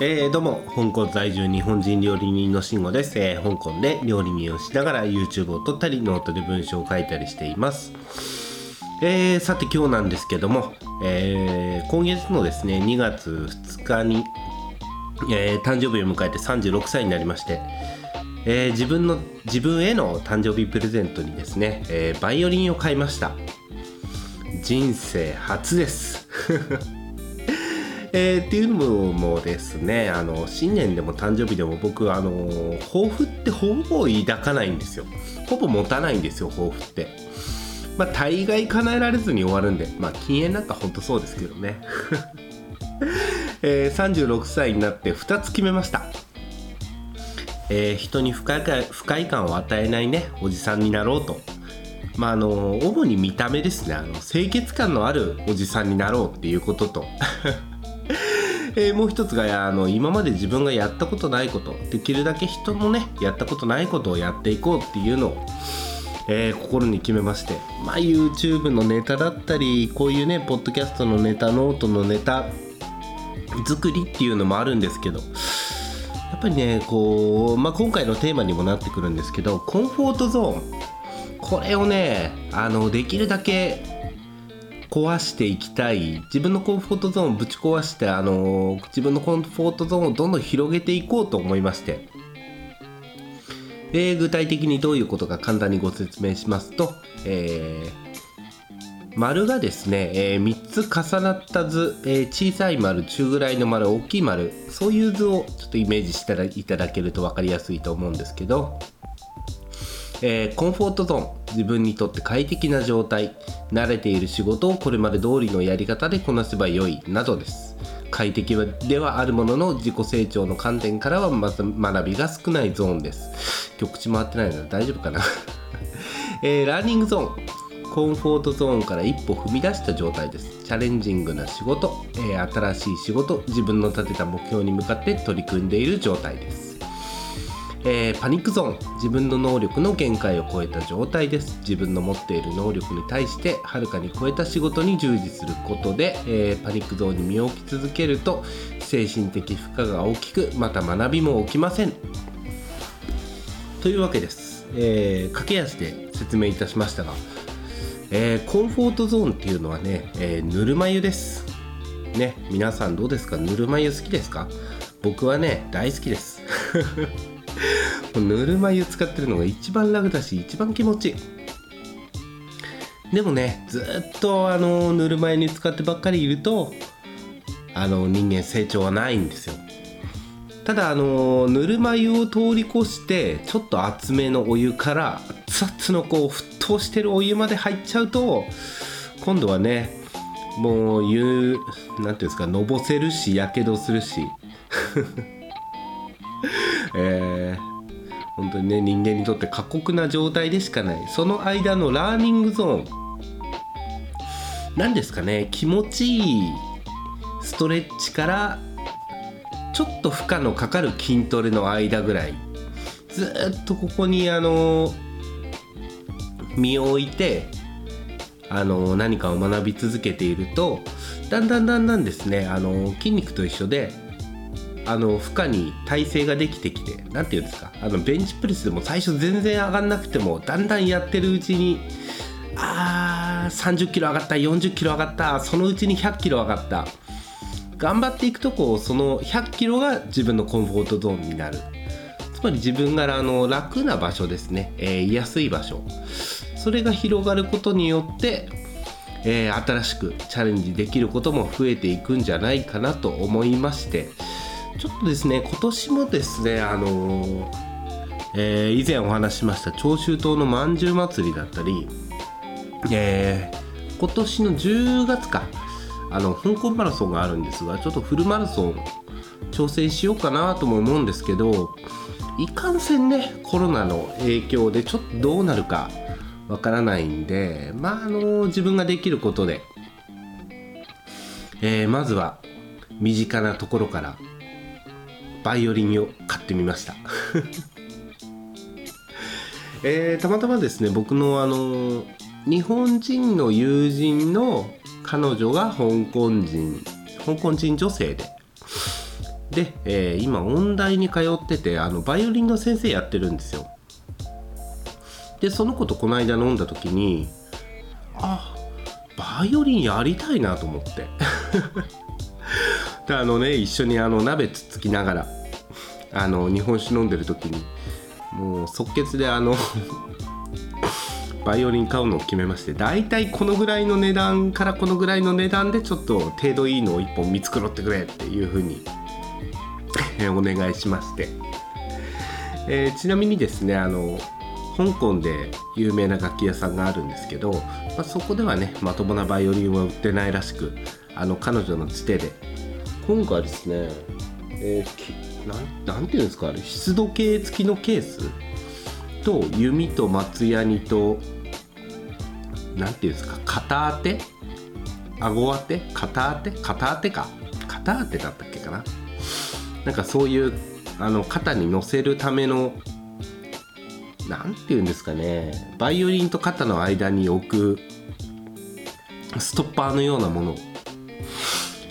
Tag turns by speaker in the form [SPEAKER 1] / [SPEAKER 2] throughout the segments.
[SPEAKER 1] えー、どうも香港在住日本人料理人の慎吾です、えー香港で料理人をしながら YouTube を撮ったりノートで文章を書いたりしています、えーさて今日なんですけども、え今月のですね2月2日に、え誕生日を迎えて36歳になりまして、え自分の自分への誕生日プレゼントにですね、えバイオリンを買いました。人生初です。えーっていうのもですねあの新年でも誕生日でも僕あの抱負ってほぼ抱かないんですよ。ほぼ持たないんですよ抱負って。まあ大概叶えられずに終わるんで。まあ禁煙なんかほんとそうですけどね、えー36歳になって2つ決めました。えー人に不快不快感を与えないねおじさんになろうと。まああの主に見た目ですね。あの清潔感のあるおじさんになろうっていうことと。えーもう一つがあの今まで自分がやったことないことできるだけ人のねやったことないことをやっていこうっていうのを、えー心に決めまして、まあ、YouTube のネタだったりこういうねポッドキャストのネタノートのネタ作りっていうのもあるんですけどやっぱりねこう、まあ、今回のテーマにもなってくるんですけどコンフォートゾーン。これをねあのできるだけ壊していきたい。自分のコンフォートゾーンをぶち壊してあの自分のコンフォートゾーンをどんどん広げていこうと思いまして、えー具体的にどういうことか簡単にご説明しますと、えー丸がですね、え3つ重なった図、えー小さい丸中ぐらいの丸大きい丸そういう図をちょっとイメージしていただけると分かりやすいと思うんですけど、えーコンフォートゾーン。自分にとって快適な状態慣れている仕事をこれまで通りのやり方でこなせばよいなどです。快適ではあるものの自己成長の観点からはまず学びが少ないゾーンです。局地回ってないので大丈夫かな、えーラーニングゾーン。コンフォートゾーンから一歩踏み出した状態です。チャレンジングな仕事、えー新しい仕事自分の立てた目標に向かって取り組んでいる状態です。えーパニックゾーン自分の能力の限界を超えた状態です。自分の持っている能力に対してはるかに超えた仕事に従事することで、えーパニックゾーンに身を置き続けると精神的負荷が大きくまた学びも起きません。というわけです、えー駆け足で説明いたしましたが、えーコンフォートゾーンっていうのはね、えぬるま湯です。ね皆さんどうですか？ぬるま湯好きですか？僕はね大好きです。ぬるま湯使ってるのが一番楽だし一番気持ちいい。でもねずっとあのぬるま湯に使ってばっかりいるとあの人間成長はないんですよ。ただあのぬるま湯を通り越してちょっと厚めのお湯から熱々のこう沸騰してるお湯まで入っちゃうと今度はねもう湯なんていうんですかのぼせるしやけどするし。えー本当にね人間にとって過酷な状態でしかない。その間のラーニングゾーン。何ですかね。気持ちいいストレッチからちょっと負荷のかかる筋トレの間ぐらい。ずっとここにあの身を置いてあの何かを学び続けているとだんだんだんだんですねあの筋肉と一緒であの負荷に耐性ができてきて何て言うんですかあのベンチプレスでも最初全然上がんなくてもだんだんやってるうちにあー30キロ上がった40キロ上がったそのうちに100キロ上がった。頑張っていくとこうその100キロが自分のコンフォートゾーンになる。つまり自分があの楽な場所ですね、えー居やすい場所。それが広がることによって、えー新しくチャレンジできることも増えていくんじゃないかなと思いまして。ちょっとですね今年もですねあのえー以前お話ししました長州島のまんじゅう祭りだったり、えー今年の10月かあの香港マラソンがあるんですがちょっとフルマラソン挑戦しようかなとも思うんですけどいかんせんねコロナの影響でちょっとどうなるかわからないんでまああの自分ができることで、えーまずは身近なところからバイオリンを買ってみました。えーたまたまですね僕のあの日本人の友人の彼女が香港人香港人女性で。で、えー今音大に通っててあのバイオリンの先生やってるんですよ。でその子とこの間飲んだ時にあバイオリンやりたいなと思って。であのね一緒にあの鍋つつきながらあの日本酒飲んでる時にもう即決であの バイオリン買うのを決めまして大体このぐらいの値段からこのぐらいの値段でちょっと程度いいのを1本見繕ってくれっていう風に お願いしまして、えーちなみにですねあの香港で有名な楽器屋さんがあるんですけど、まあ、そこではねまともなバイオリンは売ってないらしくあの彼女のつてで。今回ですね、えーなんていうんですかあれ湿度計付きのケース？と弓と松ヤニとなんていうんですか肩当て？顎当て？肩当て？肩当てか。肩当てだったっけかな？なんかそういうあの肩に乗せるためのなんていうんですかねバイオリンと肩の間に置くストッパーのようなものを、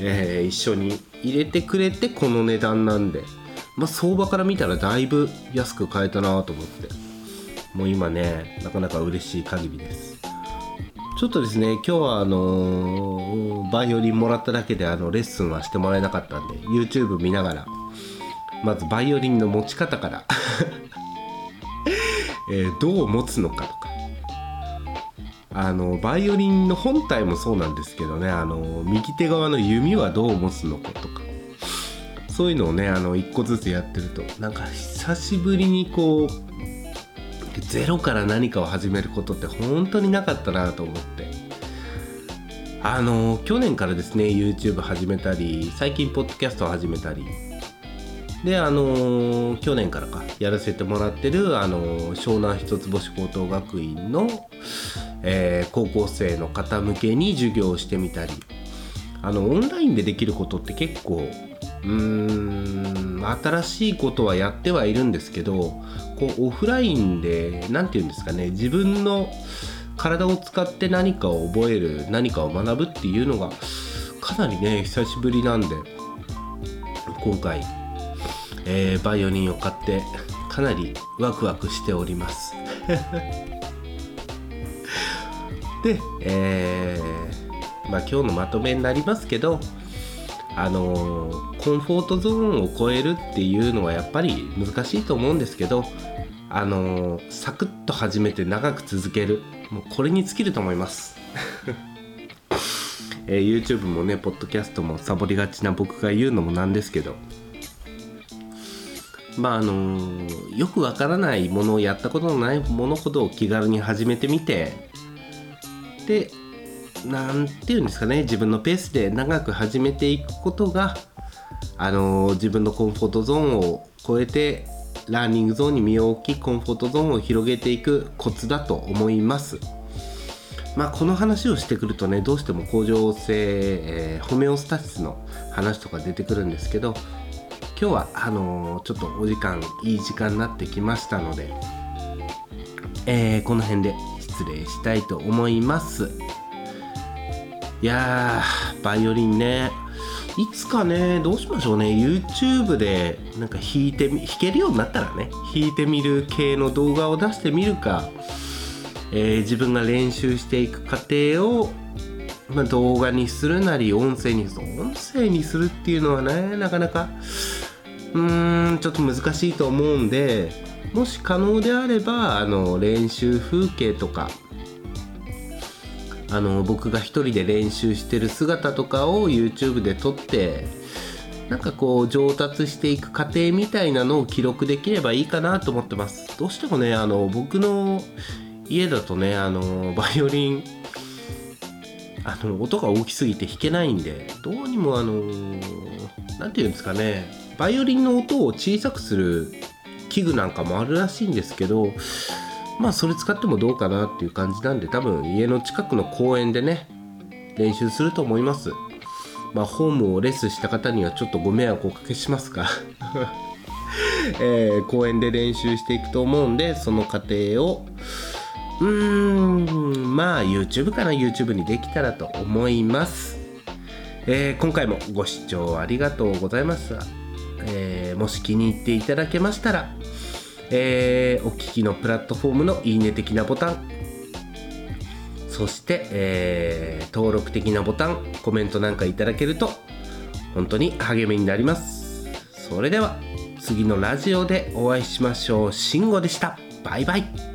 [SPEAKER 1] えー一緒に入れてくれてこの値段なんで、まあ、相場から見たらだいぶ安く買えたなと思って。もう今ねなかなか嬉しい限りです。ちょっとですね今日はあのバイオリンもらっただけであのレッスンはしてもらえなかったんで YouTube 見ながらまずバイオリンの持ち方から えーどう持つのかとか。あのバイオリンの本体もそうなんですけどねあの右手側の弓はどう持つのかとか。そういうのをねあの一個ずつやってるとなんか久しぶりにこうゼロから何かを始めることって本当になかったなと思って。あの去年からですね YouTube 始めたり最近ポッドキャストを始めたり。であの去年からかやらせてもらってるあの湘南一つ星高等学院の、えー高校生の方向けに授業をしてみたり。あのオンラインでできることって結構うーん新しいことはやってはいるんですけどこうオフラインで何て言うんですかね自分の体を使って何かを覚える何かを学ぶっていうのがかなりね久しぶりなんで今回、えーバイオリンを買ってかなりワクワクしております。で、えーまあ、今日のまとめになりますけどあのコンフォートゾーンを超えるっていうのはやっぱり難しいと思うんですけどあのサクッと始めて長く続ける。もうこれに尽きると思います、えー YouTube もねポッドキャストもサボりがちな僕が言うのもなんですけど。まああのよくわからないものをやったことのないものほど気軽に始めてみてでなんていうんですかね自分のペースで長く始めていくことがあのー自分のコンフォートゾーンを超えてラーニングゾーンに身を置きコンフォートゾーンを広げていくコツだと思います。まあこの話をしてくるとねどうしても恒常性、えーホメオスタシスの話とか出てくるんですけど今日はあのーちょっとお時間いい時間になってきましたので、えーこの辺で失礼したいと思います。いやーバイオリンね。いつかねどうしましょうね。YouTube でなんか弾いてみ弾けるようになったらね。弾いてみる系の動画を出してみるか、えー自分が練習していく過程を、まあ、動画にするなり音声にする音声にするっていうのはねなかなかうーんちょっと難しいと思うんでもし可能であればあの練習風景とかあの僕が一人で練習してる姿とかを YouTube で撮ってなんかこう上達していく過程みたいなのを記録できればいいかなと思ってます。どうしてもねあの僕の家だとねあのバイオリンあの音が大きすぎて弾けないんでどうにもあの何て言うんですかねバイオリンの音を小さくする器具なんかもあるらしいんですけどまあそれ使ってもどうかなっていう感じなんで多分家の近くの公園でね練習すると思います。まあホームをレスした方にはちょっとご迷惑をおかけしますが。えー公園で練習していくと思うんでその過程をうーんまあ YouTube かな YouTube にできたらと思います、えー今回もご視聴ありがとうございましたえー、もし気に入っていただけましたら、えー、お聞きのプラットフォームのいいね的なボタン。そして、えー、登録的なボタンコメントなんかいただけると本当に励みになります。それでは次のラジオでお会いしましょう。慎吾でした。バイバイ。